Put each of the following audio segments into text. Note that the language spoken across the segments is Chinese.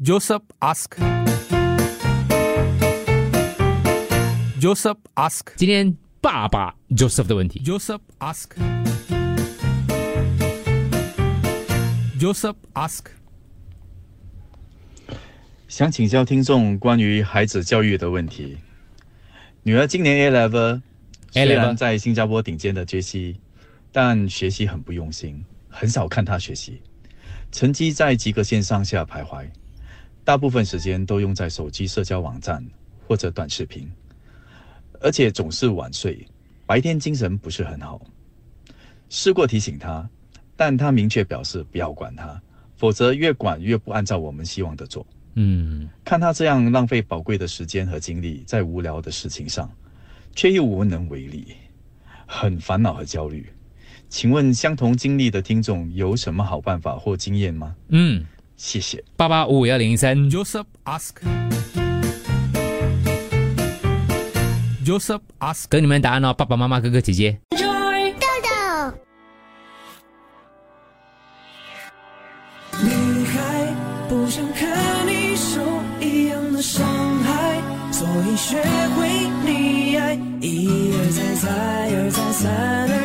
Joseph ask. Joseph ask. 今天爸爸 Joseph 的问题。Joseph ask. Joseph ask. 想请教听众关于孩子教育的问题。女儿今年 A level，A 虽 level 然在新加坡顶尖的 JC，但学习很不用心，很少看她学习，成绩在及格线上下徘徊，大部分时间都用在手机社交网站或者短视频，而且总是晚睡，白天精神不是很好。试过提醒他，但他明确表示不要管他，否则越管越不按照我们希望的做。嗯，看他这样浪费宝贵的时间和精力在无聊的事情上，却又无能为力，很烦恼和焦虑。请问相同经历的听众有什么好办法或经验吗？嗯，谢谢。八八五五幺零三。Joseph ask. Joseph ask. 等你们答案哦，爸爸妈妈、哥哥姐姐。女孩不想看你受一样的伤害，所以学会溺爱，一而再，再而再，三而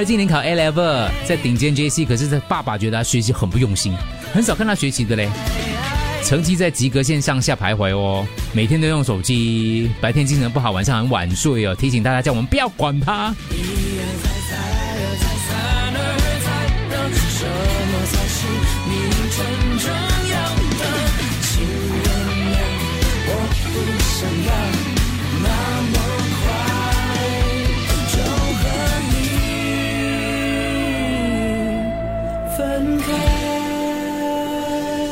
儿今年考 A level，在顶尖 JC，可是他爸爸觉得他学习很不用心，很少看他学习的嘞。成绩在及格线上下徘徊哦，每天都用手机，白天精神不好，晚上很晚睡哦。提醒大家，叫我们不要管他。想要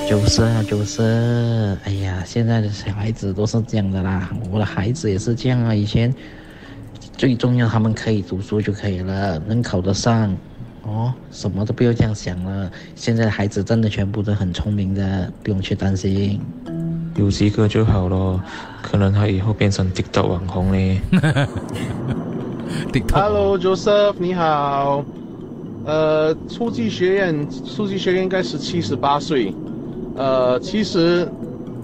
就是啊，就是，哎呀，现在的小孩子都是这样的啦，我的孩子也是这样啊。以前最重要，他们可以读书就可以了，能考得上，哦，什么都不用这样想了。现在的孩子真的全部都很聪明的，不用去担心。有几个就好了，可能他以后变成 TikTok 网红嘞。TikTok Hello Joseph，你好。呃，初级学院，初级学院应该是七十八岁。呃，其实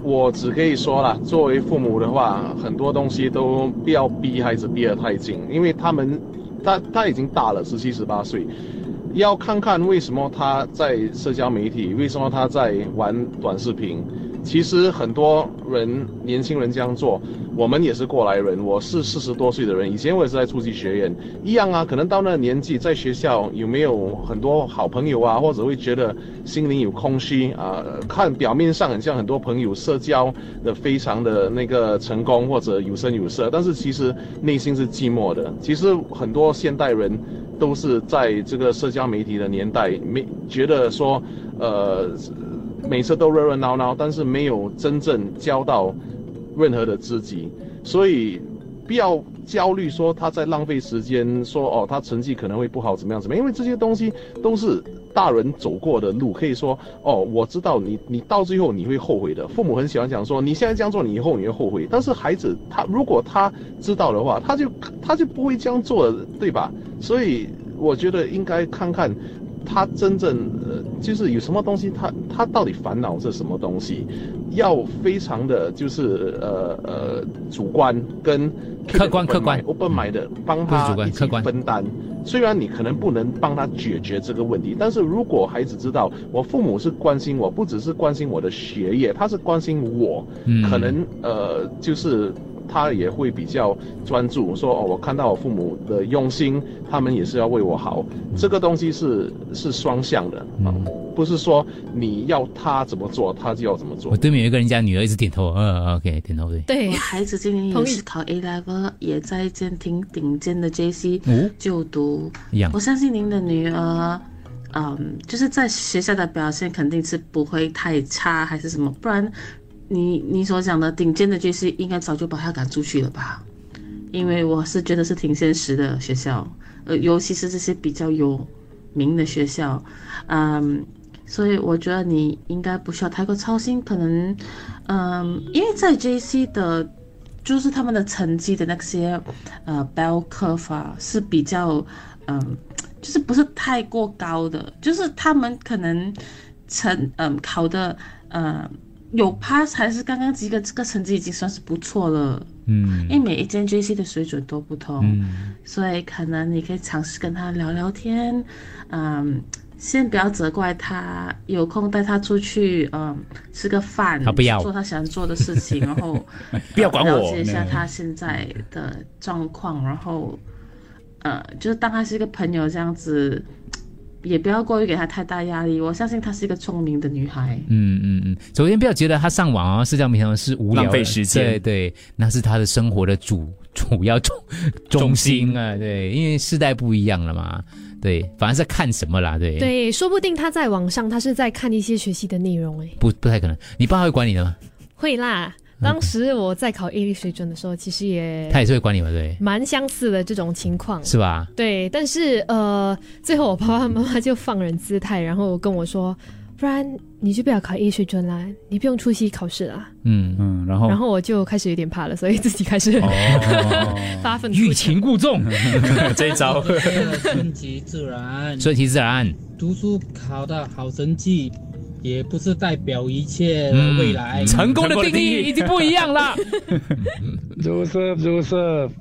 我只可以说了，作为父母的话，很多东西都不要逼孩子逼得太紧，因为他们他他已经大了，十七十八岁，要看看为什么他在社交媒体，为什么他在玩短视频。其实很多人年轻人这样做，我们也是过来人。我是四十多岁的人，以前我也是在初级学院，一样啊。可能到那个年纪，在学校有没有很多好朋友啊，或者会觉得心灵有空虚啊？看表面上很像很多朋友社交的非常的那个成功或者有声有色，但是其实内心是寂寞的。其实很多现代人都是在这个社交媒体的年代，没觉得说，呃。每次都热热闹闹，但是没有真正交到任何的知己，所以不要焦虑说他在浪费时间，说哦他成绩可能会不好怎么样怎么样，因为这些东西都是大人走过的路，可以说哦我知道你你到最后你会后悔的。父母很喜欢讲说你现在这样做，你以后你会后悔，但是孩子他如果他知道的话，他就他就不会这样做了，对吧？所以我觉得应该看看。他真正，就是有什么东西他，他到底烦恼是什么东西，要非常的就是呃呃主观跟客观客观 open mind 的帮他一起分担。虽然你可能不能帮他解决这个问题，但是如果孩子知道我父母是关心我，不只是关心我的学业，他是关心我，嗯可能呃就是。他也会比较专注，说哦，我看到我父母的用心，他们也是要为我好。这个东西是是双向的啊，不是说你要他怎么做，他就要怎么做我。对面有一个人家女儿一直点头，嗯，OK，点头对。对我，孩子今年也是考 A level，也在一间挺顶尖的 JC 哦就读。一样我相信您的女儿，嗯，就是在学校的表现肯定是不会太差，还是什么？不然你你所讲的顶尖的 JC 应该早就把他赶出去了吧？因为我是觉得是挺现实的学校，呃，尤其是这些比较有名的学校，嗯，所以我觉得你应该不需要太过操心，可能，嗯，因为在 JC 的，就是他们的成绩的那些，呃，bell curve 啊是比较，嗯，就是不是太过高的，就是他们可能成，嗯，考的，嗯，有 pass 还是刚刚及格，这个成绩已经算是不错了。嗯。因为每一间 JC 的水准都不同，嗯。所以可能你可以尝试跟他聊聊天，嗯，先不要责怪他，有空带他出去，嗯，吃个饭，他不要。做他想做的事情，然后 不要管我呃了解一下他现在的状况，然后呃，就是当他是一个朋友这样子，也不要过于给她太大压力。我相信她是一个聪明的女孩。嗯嗯嗯，首先不要觉得她上网啊、社交媒体上是无聊浪费时间对对，那是她的生活的主主要中中心啊，对，因为世代不一样了嘛，对，反而是看什么啦，对，对，说不定他在网上他是在看一些学习的内容，哎，不不太可能，你爸会管你的吗？会啦。当时我在考 A 力水准的时候，其实也他也是会管你们，对，蛮相似的这种情况。是吧？对，但是呃，最后我爸爸妈妈就放人姿态，然后跟我说，不然你就不要考 A 水准啦，你不用出席考试啦。嗯，嗯，然后然后我就开始有点怕了，所以自己开始、哦，发奋。欲擒故纵，这一招，顺其自然，顺其自然。读书考的好成绩，也不是代表一切嗯未来。成功的定义已经不一样了。Joseph Joseph，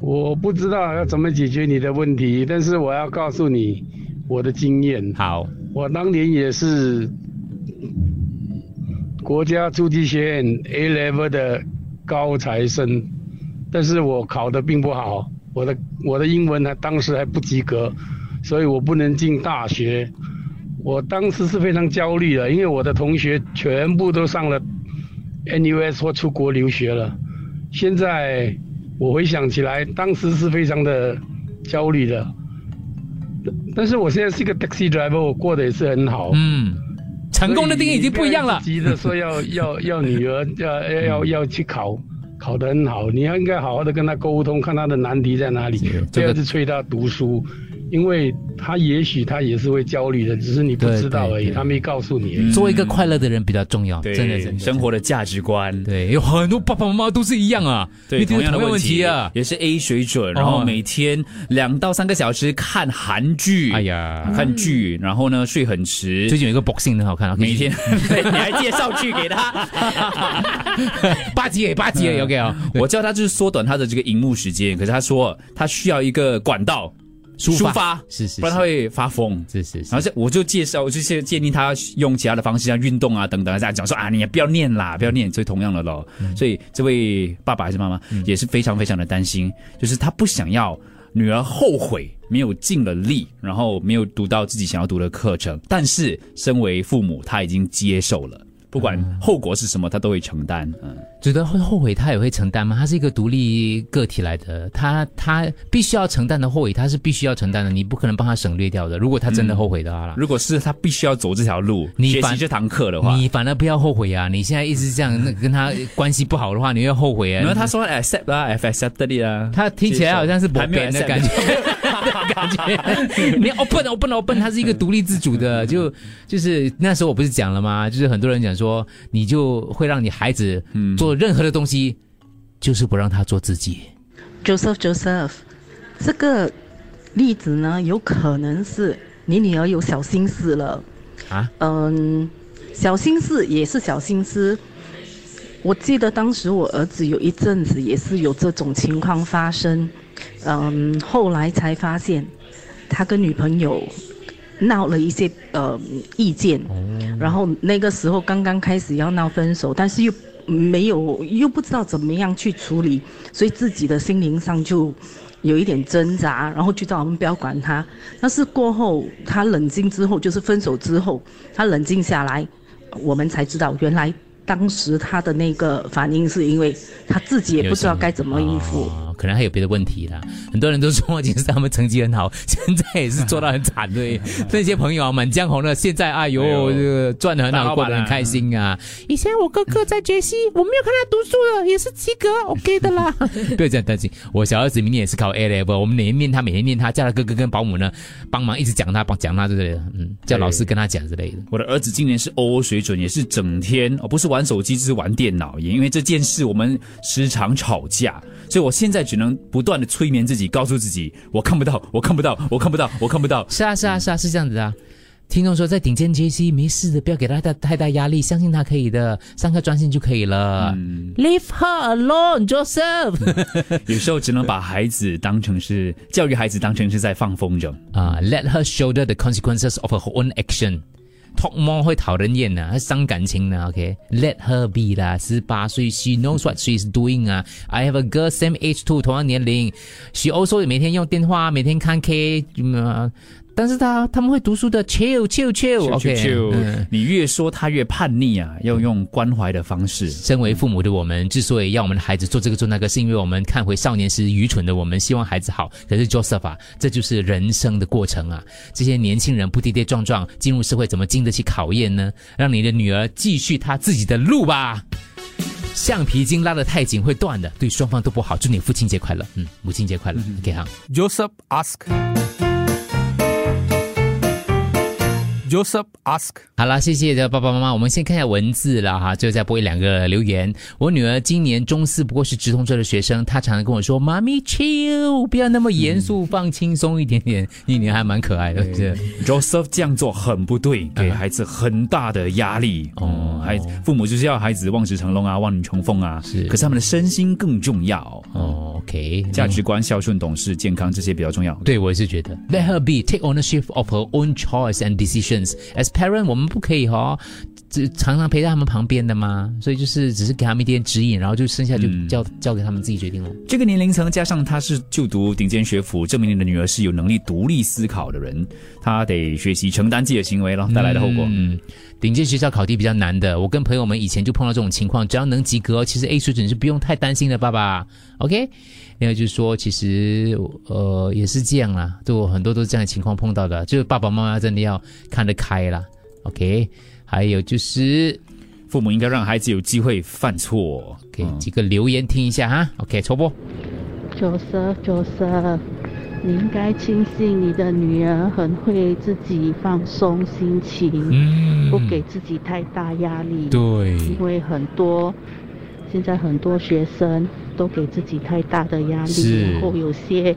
我不知道要怎么解决你的问题，但是我要告诉你我的经验。好，我当年也是国家初级学院 A level 的高材生，但是我考的并不好，我的我的英文呢当时还不及格，所以我不能进大学。我当时是非常焦虑的，因为我的同学全部都上了 NUS 或出国留学了。现在我回想起来，当时是非常的焦虑的。但是我现在是一个 taxi driver，我过得也是很好。嗯，成功的定义已经不一样了。急着说要 要要女儿要要要要去考，考得很好，你要应该好好的跟他沟通，看他的难题在哪里，不要去催他读书。因为他也许他也是会焦虑的，只是你不知道而已，他没告诉你。做一个快乐的人比较重要，对真的真的。生活的价值观，对，有很多爸爸妈妈都是一样啊，对面对同样的问问题啊。也是 A 水准，然后每天两到三个小时看韩剧，哎呀，看剧，然后呢睡很迟，最近有一个 boxing 很好看啊，每天对你还介绍剧给他，八集诶，八集诶，OK 啊。我叫他就是缩短他的这个荧幕时间，可是他说他需要一个管道。抒发发是是，不然他会发疯。是是是。然后这我就介绍，我就建建议他用其他的方式，像运动啊等等，这样讲说啊，你也不要念啦，不要念，所以同样的咯。所以这位爸爸还是妈妈也是非常非常的担心，就是他不想要女儿后悔没有尽了力，然后没有读到自己想要读的课程，但是身为父母，他已经接受了。不管后果是什么，他都会承担。嗯，觉得会后悔，他也会承担吗？他是一个独立个体来的，他他必须要承担的后悔，他是必须要承担的，你不可能帮他省略掉的。如果他真的后悔的话啦，如果是他必须要走这条路，你反学习这堂课的话，你反而不要后悔啊！你现在一直这样，那跟他关系不好的话，你会后悔啊。然后他说 accept 啊，accepted 啊，他听起来好像是还没有的 accept 感觉。感觉你 open open open，他是一个独立自主的，就就是那时候我不是讲了吗？就是很多人讲说，你就会让你孩子做任何的东西，就是不让他做自己。Joseph Joseph，这个例子呢，有可能是你女儿有小心思了啊。嗯，小心思也是小心思。我记得当时我儿子有一阵子也是有这种情况发生，嗯，后来才发现他跟女朋友闹了一些呃意见，然后那个时候刚刚开始要闹分手，但是又没有又不知道怎么样去处理，所以自己的心灵上就有一点挣扎，然后就叫我们不要管他。但是过后他冷静之后，就是分手之后，他冷静下来，我们才知道原来当时他的那个反应是因为他自己也不知道该怎么应付。哦可能还有别的问题啦。很多人都说，其实他们成绩很好，现在也是做到很惨的。那些朋友啊，满江红的，现在哎呦，这个赚的很好，过得很开心啊。以前我哥哥在杰西，我没有看他读书了，也是及格，OK 的啦。不要这样担心，我小儿子明年也是考 A level，我们每天念他，每天念他，叫他哥哥跟保姆呢帮忙一直讲他，帮讲他之类的，嗯，叫老师跟他讲之类的。我的儿子今年是 O 水准，也是整天哦，不是玩手机就是玩电脑，也因为这件事我们时常吵架，所以我现在只能不断的催眠自己，告诉自己我看不到，我看不到，我看不到，我看不到。是啊，是啊，是啊，是这样子啊。听众说在顶尖 JC 没事的，不要给他太太大压力，相信他可以的，上课专心就可以了。Leave her alone, Joseph。有时候只能把孩子当成是教育孩子，当成是在放风筝 啊。Let her shoulder the consequences of her own action。Talk more 会讨人厌啊，还伤感情的。OK，Let、her be 啦，十八岁，She knows what she is doing 啊。I have a girl same age too，同样年龄。She also 每天用电话，每天看 K，嗯。但是他他们会读书的，chill chill chill，OK，、chill, 嗯、你越说他越叛逆啊，要用关怀的方式。身为父母的我们，之所以要我们的孩子做这个做那个，是因为我们看回少年时愚蠢的我们，希望孩子好。可是 Joseph 啊，这就是人生的过程啊。这些年轻人不跌跌撞撞进入社会，怎么经得起考验呢？让你的女儿继续她自己的路吧。橡皮筋拉得太紧会断的，对双方都不好。祝你父亲节快乐，嗯，母亲节快乐。OK 哈。Joseph ask. Joseph ask，好啦，谢谢的爸爸妈妈。我们先看一下文字了哈，就再播一两个留言。我女儿今年中四，不过是直通车的学生，她常常跟我说：“妈咪 chill，不要那么严肃，放轻松一点点。”你女儿还蛮可爱的，是 Joseph 这样做很不对，给孩子很大的压力。哦，孩父母就是要孩子望子成龙啊，望女成凤啊。是，可是他们的身心更重要。哦 OK，价值观、孝顺、懂事、健康这些比较重要。对我也是觉得，Let her be take ownership of her own choice and decisions. As parent，我们不可以哈、只常常陪在他们旁边的嘛，所以就是只是给他们一点指引，然后就剩下就交、交给他们自己决定了。这个年龄层加上他是就读顶尖学府，证明你的女儿是有能力独立思考的人，她得学习承担自己的行为了带来的后果。嗯，顶尖学校考题比较难的，我跟朋友们以前就碰到这种情况，只要能及格，其实 A 水准是不用太担心的，爸爸。OK，另外就是说，其实呃也是这样啦，就很多都是这样的情况碰到的，就是爸爸妈妈真的要看得开啦。OK，还有就是父母应该让孩子有机会犯错。OK，、几个留言听一下哈。OK，抽播。九色九色，你应该庆幸你的女儿很会自己放松心情，嗯不给自己太大压力。对因为很多现在很多学生都给自己太大的压力，然后有些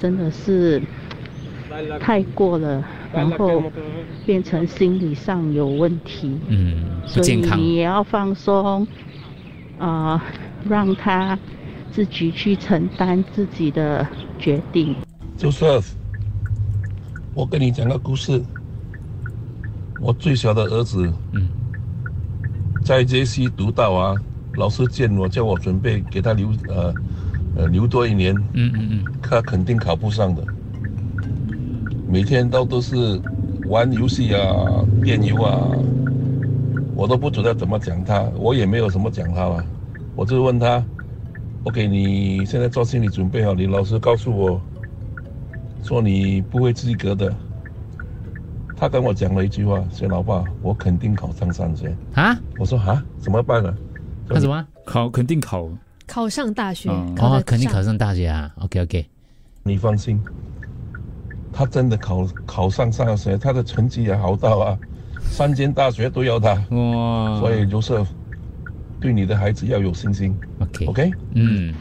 真的是太过了，然后变成心理上有问题。嗯，不所以。你也要放松，啊、让他自己去承担自己的决定。Joseph，我跟你讲个故事。我最小的儿子，嗯，在 JC 读到啊，老师见我，叫我准备给他留呃呃留多一年，嗯嗯嗯，他肯定考不上的。每天都都是玩游戏啊、电游啊，我都不知道怎么讲他，我也没有什么讲他了，我就问他，OK，你现在做心理准备好，你老实告诉我，说你不会及格的。他跟我讲了一句话，说老爸，我肯定考上三学。啊？我说啊，怎么办呢？他什么？考肯定考考上大学，嗯考得哦，肯定考上大学啊。OK OK，你放心，他真的考考上大学，他的成绩也好到啊，三间大学都有他。哇！所以就是对你的孩子要有信心。OK OK，嗯，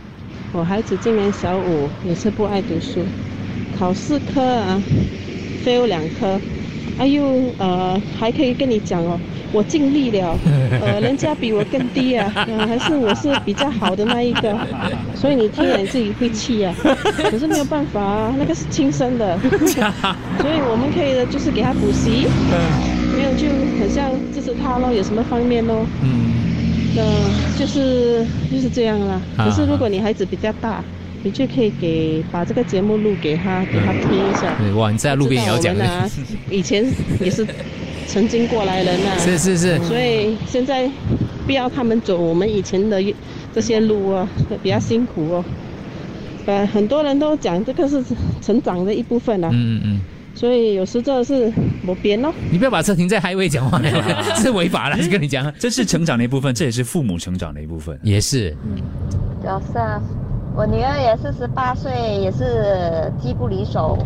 我孩子今年小五，也是不爱读书，考四科啊，fail 两科，哎呦，呃，还可以跟你讲哦，我尽力了，呃，人家比我更低啊，呃、还是我是比较好的那一个，所以你听了你自己会气啊，可是没有办法啊，那个是亲生的，所以我们可以的就是给他补习，没有就很像支持他咯，有什么方面咯，嗯，呃，就是就是这样啦。啊可是如果你孩子比较大，你就可以给把这个节目录给他，给他听一下。对，哇，你在路边也要讲知道我们啊，以前也是曾经过来人呐、是是是所以现在不要他们走我们以前的这些路哦，比较辛苦哦。呃，很多人都讲这个是成长的一部分啊。嗯嗯嗯。所以有时真的是我编咯。你不要把车停在 highway 讲话，这是违法的，就跟你讲。这是成长的一部分，这也是父母成长的一部分。也是，就是我女儿也是十八岁，也是机不离手。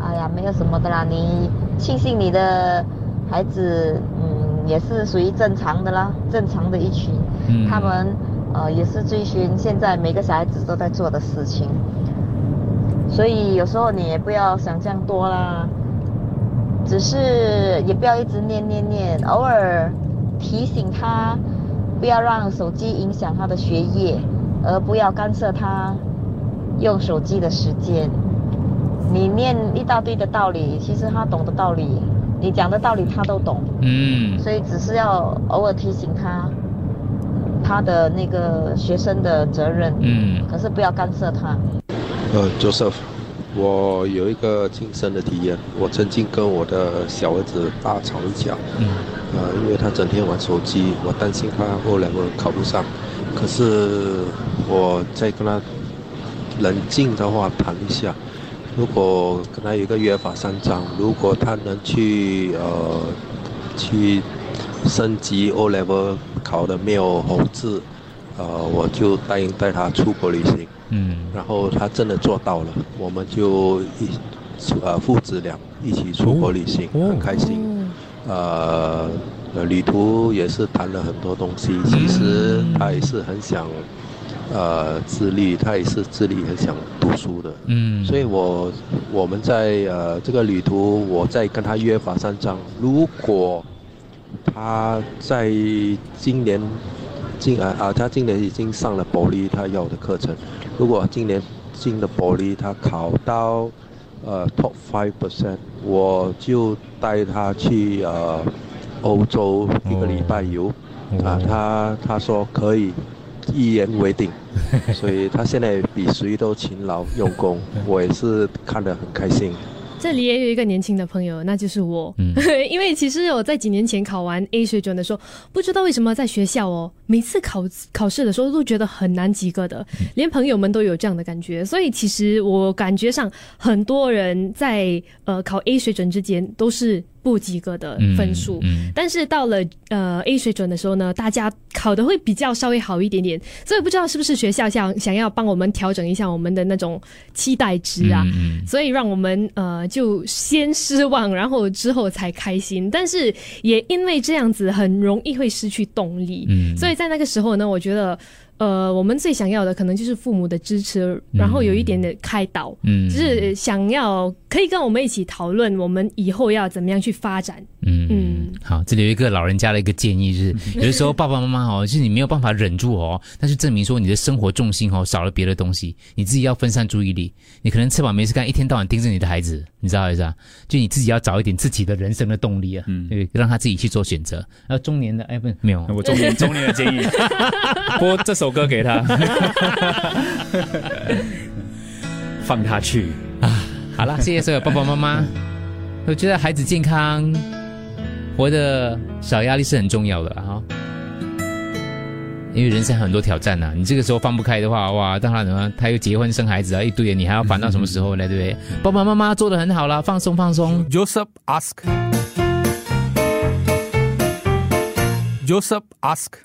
哎呀，没有什么的啦，你庆幸你的孩子，嗯，也是属于正常的啦，正常的一群。嗯他们呃也是追寻现在每个小孩子都在做的事情。所以有时候你也不要想象多啦，只是也不要一直念念念，偶尔提醒他不要让手机影响他的学业，而不要干涉他用手机的时间。你念一大堆的道理，其实他懂的道理，你讲的道理他都懂，嗯，所以只是要偶尔提醒他他的那个学生的责任，嗯，可是不要干涉他。呃，Joseph，我有一个亲身的体验，我曾经跟我的小儿子大吵一架，嗯，呃，因为他整天玩手机，我担心他后来我考不上，可是我在跟他冷静的话谈一下，如果跟他有一个约法三章，如果他能去呃去升级 O level 考的没有红字，呃，我就答应带他出国旅行。嗯，然后他真的做到了，我们就一呃父子俩一起出国旅行，很开心。呃，呃旅途也是谈了很多东西。其实他也是很想呃自律，他也是自律很想读书的。嗯所以我我们在呃这个旅途，我在跟他约法三章，如果他在今年进啊啊，他今年已经上了保利他要的课程。如果今年进了保利，他考到呃 top five percent，我就带他去呃欧洲一个礼拜游。啊，他他说可以，一言为定，所以他现在比谁都勤劳用功，我也是看得很开心。这里也有一个年轻的朋友，那就是我。因为其实我在几年前考完 A 水准的时候，不知道为什么在学校哦，每次考考试的时候都觉得很难及格的，连朋友们都有这样的感觉。所以其实我感觉上，很多人在呃考 A 水准之间都是不及格的分数。但是到了呃 A 水准的时候呢，大家考的会比较稍微好一点点。所以不知道是不是学校想想要帮我们调整一下我们的那种期待值啊，所以让我们呃。就先失望，然后之后才开心。但是也因为这样子，很容易会失去动力。嗯，所以在那个时候呢，我觉得，呃，我们最想要的可能就是父母的支持，然后有一点点开导，嗯，就是想要可以跟我们一起讨论，我们以后要怎么样去发展。嗯嗯，好，这里有一个老人家的一个建议是，有的时候爸爸妈妈哦，就是你没有办法忍住哦，但是证明说你的生活重心哦少了别的东西，你自己要分散注意力，你可能吃饱没事干，一天到晚盯着你的孩子，你知道意思啊？就你自己要找一点自己的人生的动力啊，嗯，对，让他自己去做选择。然后中年的，哎，不，没有，我中年中年的建议，播这首歌给他，放他去啊！好了，谢谢所有爸爸妈妈，我觉得孩子健康。活得少压力是很重要的哈，因为人生很多挑战呐，你这个时候放不开的话，哇，当然了，他又结婚生孩子啊，一堆，你还要烦到什么时候呢？对不对？爸爸妈妈做的很好了，放松放松。Joseph ask. Joseph ask.